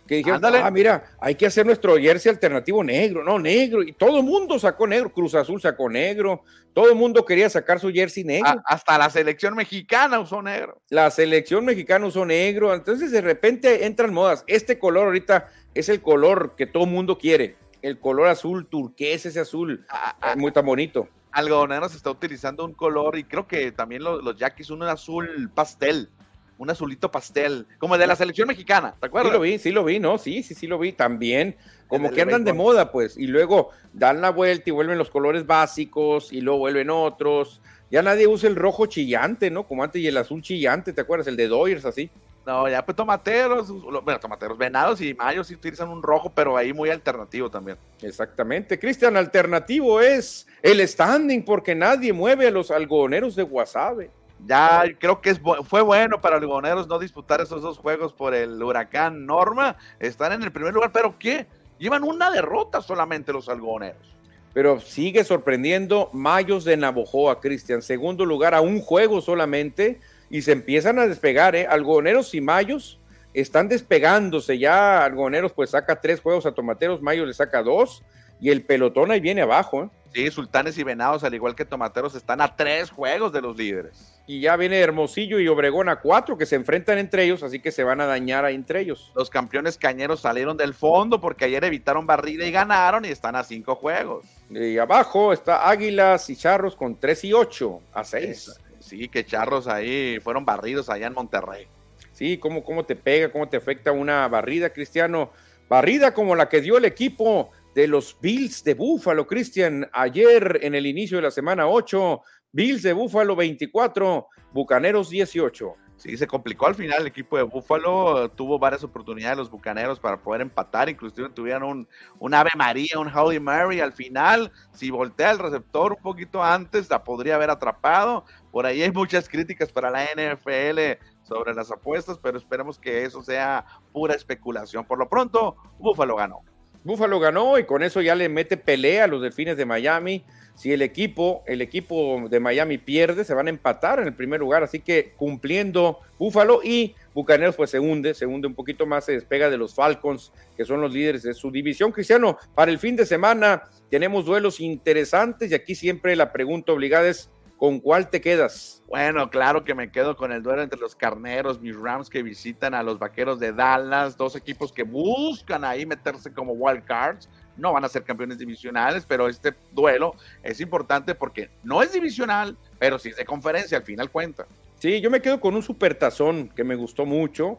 que dijeron, ah, mira, hay que hacer nuestro jersey alternativo negro, no, negro, y todo el mundo sacó negro, Cruz Azul sacó negro, todo el mundo quería sacar su jersey negro. hasta la selección mexicana usó negro. La selección mexicana usó negro, entonces de repente entran modas. Este color ahorita es el color que todo el mundo quiere, el color azul turquesa, ese azul, ah, ah, muy tan bonito. Algodonero se está utilizando un color y creo que también los, los yaquis un azul pastel un azulito pastel, como el de la selección mexicana, ¿te acuerdas? Sí lo vi, sí lo vi, ¿no? Sí, sí, sí lo vi también. Como que andan de moda, pues, y luego dan la vuelta y vuelven los colores básicos y luego vuelven otros. Ya nadie usa el rojo chillante, ¿no? Como antes y el azul chillante, ¿te acuerdas? El de Doyers, así. No, ya pues tomateros, bueno, tomateros, venados y mayos sí utilizan un rojo, pero ahí muy alternativo también. Exactamente, Cristian, alternativo es el standing, porque nadie mueve a los algodoneros de Guasave ya creo que es, fue bueno para los algodoneros no disputar esos dos juegos por el huracán Norma. Están en el primer lugar, pero ¿qué? Llevan una derrota solamente los algodoneros. Pero sigue sorprendiendo Mayos de Navojoa, Cristian. Segundo lugar a un juego solamente y se empiezan a despegar, ¿eh? Algodoneros y Mayos están despegándose. Ya Algodoneros pues saca tres juegos a Tomateros, Mayos le saca dos y el pelotón ahí viene abajo. ¿eh? Sí, Sultanes y Venados, al igual que Tomateros, están a tres juegos de los líderes. Y ya viene Hermosillo y Obregón a cuatro que se enfrentan entre ellos, así que se van a dañar entre ellos. Los campeones cañeros salieron del fondo porque ayer evitaron barrida y ganaron y están a cinco juegos. Y abajo está Águilas y Charros con tres y ocho a seis. Sí, que Charros ahí fueron barridos allá en Monterrey. Sí, cómo, cómo te pega, cómo te afecta una barrida, Cristiano. Barrida como la que dio el equipo de los Bills de Búfalo, Cristian, ayer en el inicio de la semana 8, Bills de Búfalo 24, Bucaneros 18. Sí, se complicó al final el equipo de Búfalo, tuvo varias oportunidades los Bucaneros para poder empatar, inclusive tuvieron un, Ave María, un Holy Mary al final, si voltea el receptor un poquito antes, la podría haber atrapado, por ahí hay muchas críticas para la NFL sobre las apuestas, pero esperemos que eso sea pura especulación. Por lo pronto, Búfalo ganó. Búfalo ganó y con eso ya le mete pelea a los Delfines de Miami. Si el equipo, el equipo de Miami pierde, se van a empatar en el primer lugar. Así que cumpliendo Búfalo y Bucaneros pues se hunde, se hunde un poquito más, se despega de los Falcons, que son los líderes de su división. Cristiano, para el fin de semana tenemos duelos interesantes y aquí siempre la pregunta obligada es ¿Con cuál te quedas? Bueno, claro que me quedo con el duelo entre los carneros, mis Rams que visitan a los vaqueros de Dallas, dos equipos que buscan ahí meterse como wild cards. No van a ser campeones divisionales, pero este duelo es importante porque no es divisional, pero sí es de conferencia, al final cuenta. Sí, yo me quedo con un supertazón que me gustó mucho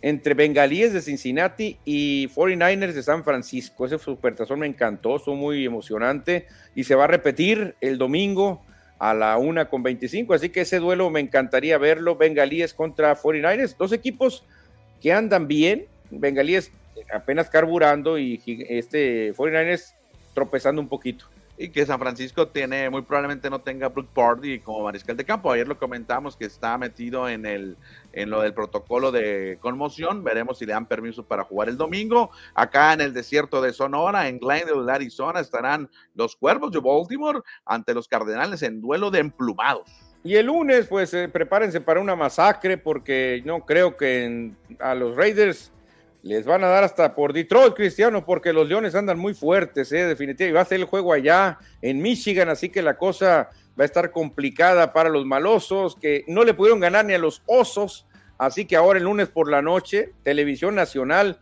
entre Bengalíes de Cincinnati y 49ers de San Francisco. Ese supertazón me encantó, fue muy emocionante y se va a repetir el domingo a la una con 25. Así que ese duelo me encantaría verlo. Bengalíes contra 49ers, dos equipos que andan bien. Bengalíes apenas carburando y este 49ers tropezando un poquito y que San Francisco tiene, muy probablemente no tenga Brook Party como mariscal de campo. Ayer lo comentamos que está metido en el en lo del protocolo de conmoción. Veremos si le dan permiso para jugar el domingo. Acá en el desierto de Sonora, en Glendale, Arizona, estarán los Cuervos de Baltimore ante los Cardenales en duelo de emplumados. Y el lunes, pues eh, prepárense para una masacre porque no creo que a los Raiders les van a dar hasta por Detroit, Cristiano, porque los Leones andan muy fuertes, ¿eh? definitivamente. Y va a ser el juego allá en Michigan, así que la cosa va a estar complicada para los malosos, que no le pudieron ganar ni a los osos. Así que ahora el lunes por la noche, Televisión Nacional,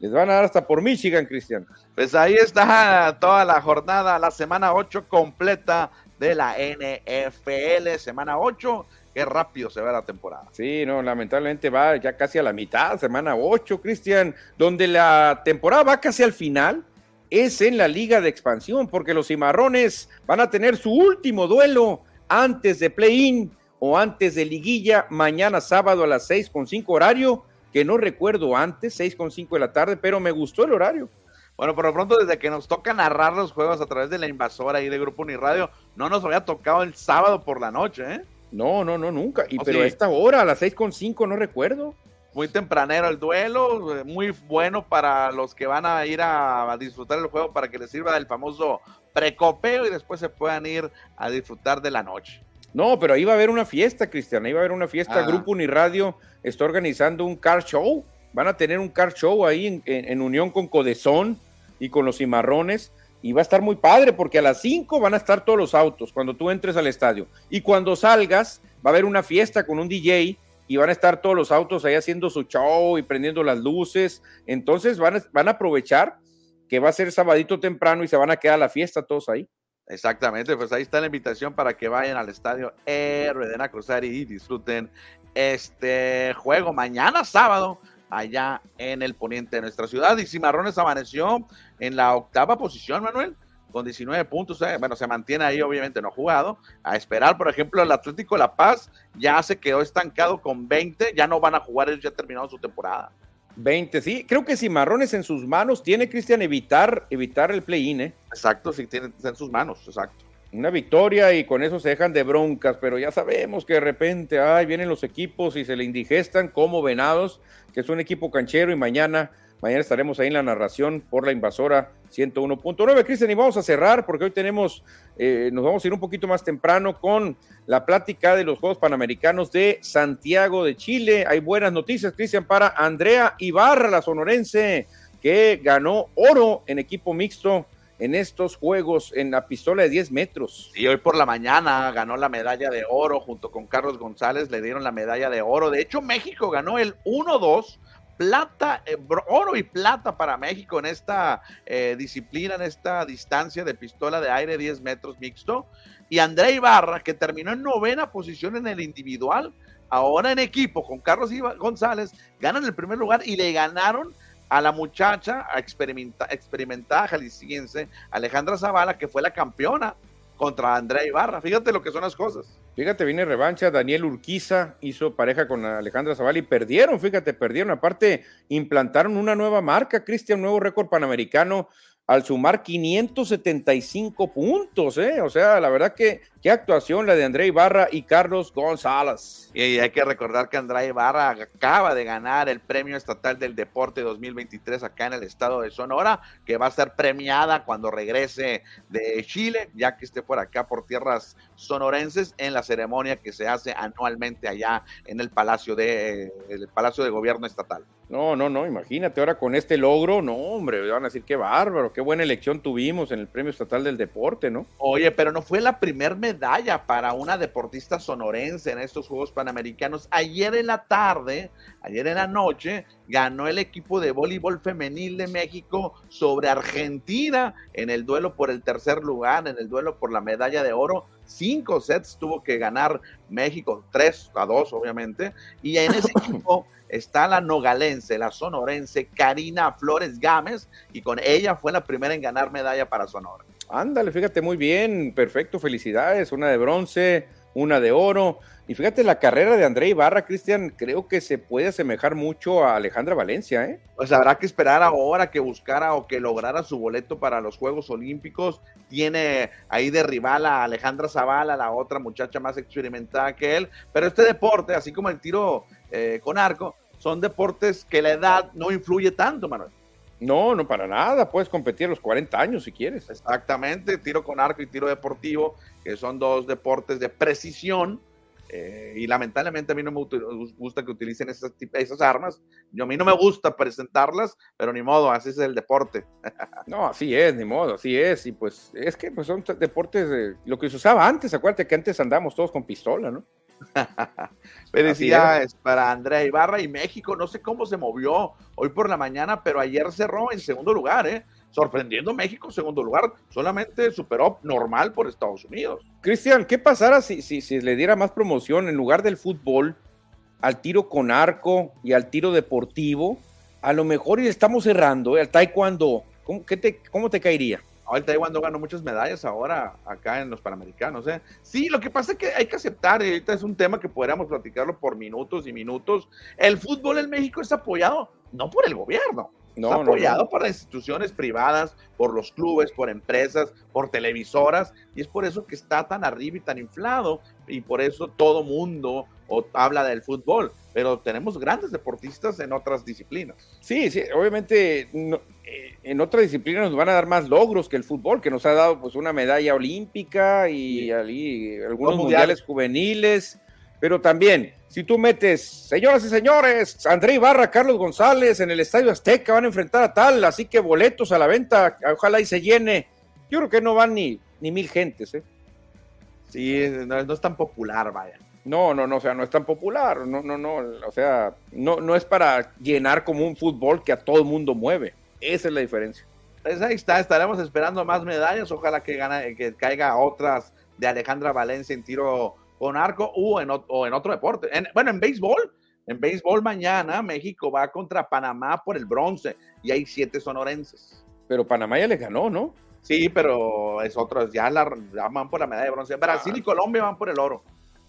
les van a dar hasta por Michigan, Cristiano. Pues ahí está toda la jornada, la semana 8 completa de la NFL, semana 8 Qué rápido se va la temporada. Sí, no, lamentablemente va ya casi a la mitad, semana 8, Cristian, donde la temporada va casi al final es en la liga de expansión, porque los cimarrones van a tener su último duelo antes de play-in o antes de liguilla, mañana sábado a las seis con cinco horario, que no recuerdo antes, seis con cinco de la tarde, pero me gustó el horario. Bueno, por lo pronto, desde que nos toca narrar los juegos a través de la invasora y de Grupo Uniradio, no nos había tocado el sábado por la noche, ¿eh? No, no, no, nunca. Y, oh, pero a esta hora, a las seis con cinco, no recuerdo. Muy tempranero el duelo, eh, muy bueno para los que van a ir a, disfrutar el juego para que les sirva del famoso precopeo y después se puedan ir a disfrutar de la noche. No, pero ahí va a haber una fiesta, Cristian, ahí va a haber una fiesta. Ah. Grupo Uniradio está organizando un car show. Van a tener un car show ahí en, unión con Codezón y con los cimarrones. Y va a estar muy padre porque a las 5 van a estar todos los autos cuando tú entres al estadio. Y cuando salgas, va a haber una fiesta con un DJ y van a estar todos los autos ahí haciendo su show y prendiendo las luces. Entonces van a, van a aprovechar que va a ser sabadito temprano y se van a quedar a la fiesta todos ahí. Exactamente, pues ahí está la invitación para que vayan al estadio Rueden a cruzar y disfruten este juego mañana sábado allá en el poniente de nuestra ciudad. Y Cimarrones amaneció en la octava posición, Manuel, con 19 puntos. Eh, bueno, se mantiene ahí, obviamente no ha jugado. A esperar, por ejemplo, el Atlético La Paz ya se quedó estancado con 20, ya no van a jugar, ellos ya terminado su temporada. 20, sí. Creo que si Marrones en sus manos tiene Cristian evitar, evitar el play-in, ¿eh? Exacto, sí, tiene en sus manos, exacto. Una victoria y con eso se dejan de broncas, pero ya sabemos que de repente, ay, vienen los equipos y se le indigestan como Venados, que es un equipo canchero y mañana Mañana estaremos ahí en la narración por la invasora 101.9. Cristian, y vamos a cerrar porque hoy tenemos, eh, nos vamos a ir un poquito más temprano con la plática de los Juegos Panamericanos de Santiago de Chile. Hay buenas noticias, Cristian, para Andrea Ibarra, la sonorense, que ganó oro en equipo mixto en estos juegos en la pistola de 10 metros. Y hoy por la mañana ganó la medalla de oro junto con Carlos González, le dieron la medalla de oro. De hecho, México ganó el 1-2 plata, eh, oro y plata para México en esta eh, disciplina, en esta distancia de pistola de aire 10 metros mixto. Y André Ibarra, que terminó en novena posición en el individual, ahora en equipo con Carlos González, ganan el primer lugar y le ganaron a la muchacha a experimentada jalisciense Alejandra Zavala, que fue la campeona contra Andrea Ibarra. Fíjate lo que son las cosas. Fíjate, viene revancha. Daniel Urquiza hizo pareja con Alejandra Zavala y perdieron, fíjate, perdieron. Aparte, implantaron una nueva marca, Cristian, nuevo récord panamericano al sumar 575 puntos, ¿eh? O sea, la verdad que qué actuación la de André Ibarra y Carlos González. Y hay que recordar que André Ibarra acaba de ganar el Premio Estatal del Deporte 2023 acá en el estado de Sonora, que va a ser premiada cuando regrese de Chile, ya que esté por acá por tierras sonorenses en la ceremonia que se hace anualmente allá en el Palacio de el Palacio de Gobierno Estatal. No, no, no, imagínate ahora con este logro, no, hombre, van a decir qué bárbaro, qué buena elección tuvimos en el Premio Estatal del Deporte, ¿no? Oye, pero no fue la primer medalla para una deportista sonorense en estos Juegos Panamericanos. Ayer en la tarde, ayer en la noche, ganó el equipo de voleibol femenil de México sobre Argentina en el duelo por el tercer lugar, en el duelo por la medalla de oro cinco sets tuvo que ganar México, tres a dos, obviamente, y en ese equipo está la nogalense, la sonorense Karina Flores Gámez, y con ella fue la primera en ganar medalla para Sonora. Ándale, fíjate muy bien, perfecto, felicidades, una de bronce, una de oro. Y fíjate, la carrera de André Ibarra, Cristian, creo que se puede asemejar mucho a Alejandra Valencia, ¿eh? Pues habrá que esperar ahora que buscara o que lograra su boleto para los Juegos Olímpicos. Tiene ahí de rival a Alejandra Zavala, la otra muchacha más experimentada que él. Pero este deporte, así como el tiro eh, con arco, son deportes que la edad no influye tanto, Manuel. No, no para nada, puedes competir a los 40 años si quieres. Exactamente, tiro con arco y tiro deportivo, que son dos deportes de precisión. Eh, y lamentablemente a mí no me gusta que utilicen esas, esas armas. Yo, a mí no me gusta presentarlas, pero ni modo, así es el deporte. no, así es, ni modo, así es. Y pues es que pues, son deportes de lo que se usaba antes. Acuérdate que antes andábamos todos con pistola, ¿no? Felicidades para Andrea Ibarra y México. No sé cómo se movió hoy por la mañana, pero ayer cerró en segundo lugar, ¿eh? Sorprendiendo México, segundo lugar, solamente superó normal por Estados Unidos. Cristian, ¿qué pasara si, si, si le diera más promoción en lugar del fútbol al tiro con arco y al tiro deportivo? A lo mejor y estamos cerrando, ¿eh? al taekwondo ¿Cómo, te, ¿Cómo te caería? El taekwondo ganó muchas medallas ahora acá en los Panamericanos. ¿eh? Sí, lo que pasa es que hay que aceptar, y ahorita es un tema que podríamos platicarlo por minutos y minutos. El fútbol en México es apoyado no por el gobierno, no, está apoyado por las instituciones privadas, por los clubes, por empresas, por televisoras, y es por eso que está tan arriba y tan inflado, y por eso todo mundo habla del fútbol, pero tenemos grandes deportistas en otras disciplinas. Sí, sí, obviamente en otras disciplinas nos van a dar más logros que el fútbol, que nos ha dado pues una medalla olímpica y, algunos mundiales juveniles, pero también si tú metes, señoras y señores, André Ibarra, Carlos González en el Estadio Azteca van a enfrentar a tal, así que boletos a la venta, ojalá y se llene. Yo creo que no van ni, ni mil gentes, ¿eh? Sí, no, es tan popular, vaya. No, no, no, o sea, no es tan popular, no, no, no, o sea, no, no es para llenar como un fútbol que a todo el mundo mueve. Esa es la diferencia. Pues ahí está, estaremos esperando más medallas, ojalá que, gane, que caiga otras de Alejandra Valencia en tiro con arco o en, o en otro deporte. bueno, en béisbol, en béisbol mañana México va contra Panamá por el bronce y hay siete sonorenses. Pero Panamá ya les ganó, ¿no? Sí, pero es otro, ya, la, van por la medalla de bronce. Brasil y Colombia van por el oro.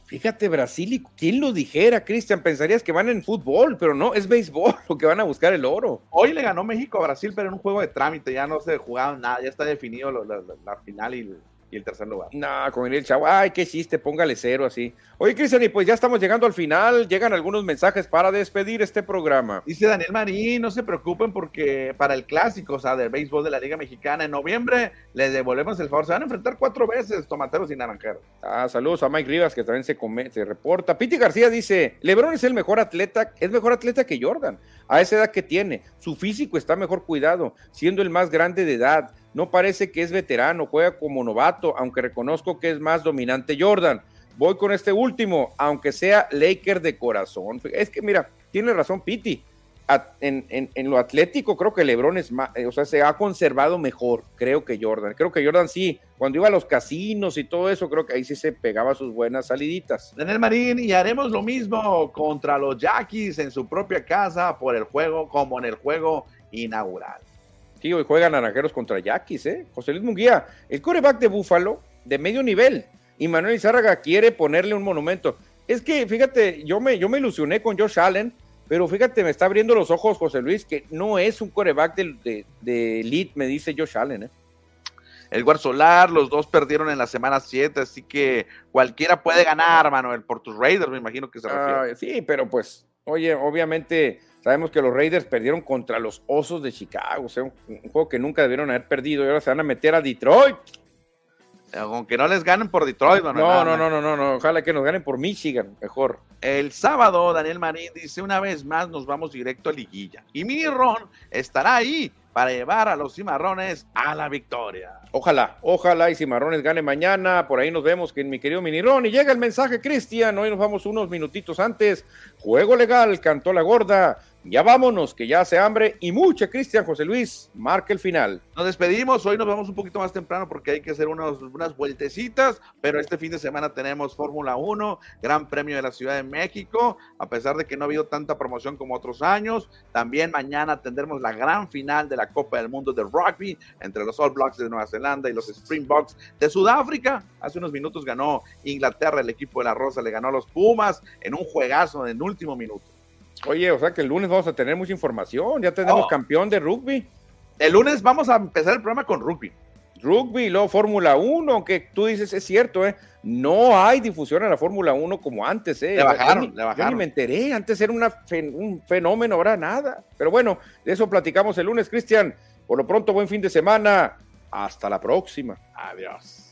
Fíjate, Brasil, y ¿quién lo dijera, Cristian? Pensarías que van en fútbol, pero no, es béisbol lo que van a buscar el oro. Hoy le ganó México a Brasil, pero en un juego de trámite, ya no se jugaron nada, ya está definido la final y y el tercer lugar. No, con el chavo, ay, qué chiste, póngale cero así. Oye, Cristian, y pues ya estamos llegando al final, llegan algunos mensajes para despedir este programa. Dice Daniel Marín, no se preocupen porque para el clásico, o sea, del béisbol de la Liga Mexicana en noviembre, les devolvemos el favor. Se van a enfrentar cuatro veces, tomateros y naranjeros. Ah, saludos a Mike Rivas, que también se, se reporta. Piti García dice, Lebron es el mejor atleta, es mejor atleta que Jordan, a esa edad que tiene. Su físico está mejor cuidado, siendo el más grande de edad no parece que es veterano, juega como novato, aunque reconozco que es más dominante Jordan. Voy con este último, aunque sea Laker de corazón. Es que mira, tiene razón Piti. En, lo atlético creo que Lebron es más, o sea, se ha conservado mejor, creo que Jordan. Creo que Jordan sí, cuando iba a los casinos y todo eso, creo que ahí sí se pegaba sus buenas saliditas. Daniel Marín, y haremos lo mismo contra los Yaquis en su propia casa por el juego, como en el juego inaugural. Sí, hoy juegan Naranjeros contra Yaquis, ¿eh? José Luis Munguía, el coreback de Búfalo, de medio nivel, y Manuel Izárraga quiere ponerle un monumento. Es que, fíjate, yo me, yo me ilusioné con Josh Allen, pero fíjate, me está abriendo los ojos José Luis, que no es un coreback de, de, elite, me dice Josh Allen, ¿eh? El Guard Solar, los dos perdieron en la semana 7, así que cualquiera puede ganar, Manuel, por tus Raiders, me imagino que se refiere. Ah, sí, pero pues, oye, obviamente Sabemos que los Raiders perdieron contra los Osos de Chicago, o sea, un, juego que nunca debieron haber perdido y ahora se van a meter a Detroit. Aunque no les ganen por Detroit, no, no, no, no, no, no, ojalá que nos ganen por Michigan, mejor. El sábado, Daniel Marín dice, una vez más nos vamos directo a liguilla. Y Mini Ron estará ahí para llevar a los cimarrones a la victoria. Ojalá, ojalá y cimarrones gane mañana. Por ahí nos vemos que mi querido Mini Ron. Y llega el mensaje, Cristian. Hoy nos vamos unos minutitos antes. Juego legal, cantó la gorda. Ya vámonos, que ya hace hambre y mucha, Cristian José Luis, marca el final. Nos despedimos, hoy nos vamos un poquito más temprano porque hay que hacer unas, unas vueltecitas, pero este fin de semana tenemos Fórmula 1, Gran Premio de la Ciudad de México, a pesar de que no ha habido tanta promoción como otros años. También mañana tendremos la gran final de la Copa del Mundo de Rugby entre los All Blacks de Nueva Zelanda y los Springboks de Sudáfrica. Hace unos minutos ganó Inglaterra, el equipo de la Rosa le ganó a los Pumas en un juegazo en último minuto. Oye, o sea que el lunes vamos a tener mucha información. Ya tenemos oh. campeón de rugby. El lunes vamos a empezar el programa con rugby. Rugby luego Fórmula 1, aunque tú dices es cierto, ¿eh? No hay difusión en la Fórmula 1 como antes, ¿eh? Le bajaron, le bajaron. Yo ni me enteré, antes era un fenómeno, ahora nada. Pero bueno, de eso platicamos el lunes, Cristian. Por lo pronto, buen fin de semana. Hasta la próxima. Adiós.